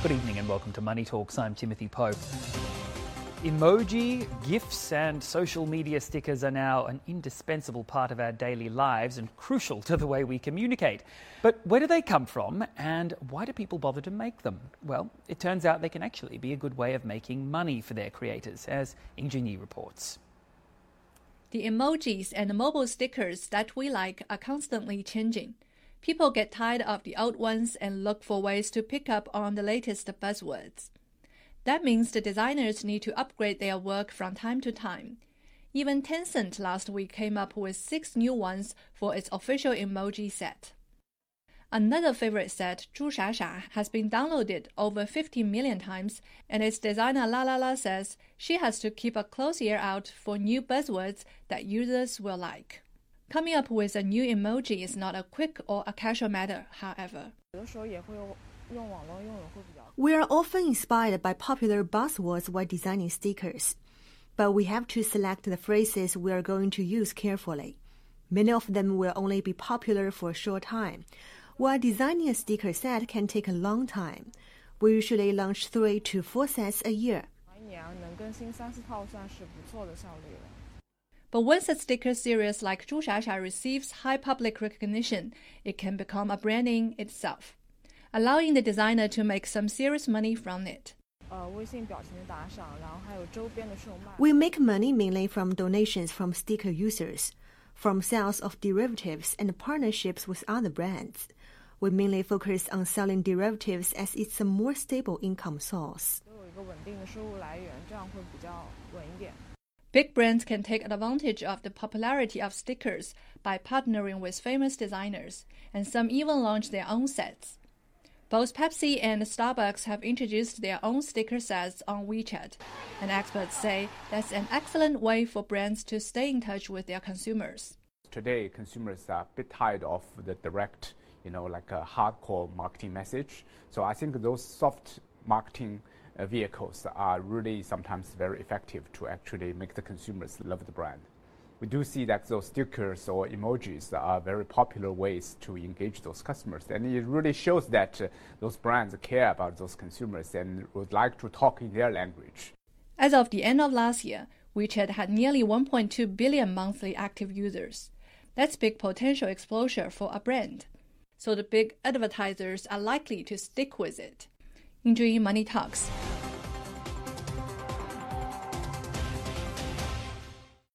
Good evening and welcome to Money Talks. I'm Timothy Pope. Emoji, GIFs, and social media stickers are now an indispensable part of our daily lives and crucial to the way we communicate. But where do they come from and why do people bother to make them? Well, it turns out they can actually be a good way of making money for their creators, as Ying Junyi reports. The emojis and mobile stickers that we like are constantly changing. People get tired of the old ones and look for ways to pick up on the latest buzzwords. That means the designers need to upgrade their work from time to time. Even Tencent last week came up with six new ones for its official emoji set. Another favorite set, Zhu Shasha, has been downloaded over 50 million times, and its designer Lalala says she has to keep a close ear out for new buzzwords that users will like. Coming up with a new emoji is not a quick or a casual matter, however. We are often inspired by popular buzzwords while designing stickers, but we have to select the phrases we are going to use carefully. Many of them will only be popular for a short time, while designing a sticker set can take a long time. We usually launch three to four sets a year. But once a sticker series like Zhu Shasha receives high public recognition, it can become a branding itself, allowing the designer to make some serious money from it. We make money mainly from donations from sticker users, from sales of derivatives and partnerships with other brands. We mainly focus on selling derivatives as it's a more stable income source. Big brands can take advantage of the popularity of stickers by partnering with famous designers, and some even launch their own sets. Both Pepsi and Starbucks have introduced their own sticker sets on WeChat, and experts say that's an excellent way for brands to stay in touch with their consumers. Today, consumers are a bit tired of the direct, you know, like a hardcore marketing message. So I think those soft marketing vehicles are really sometimes very effective to actually make the consumers love the brand. We do see that those stickers or emojis are very popular ways to engage those customers, and it really shows that uh, those brands care about those consumers and would like to talk in their language. As of the end of last year, WeChat had nearly 1.2 billion monthly active users. That's big potential exposure for a brand. So the big advertisers are likely to stick with it. Ying Junyi, Money Talks.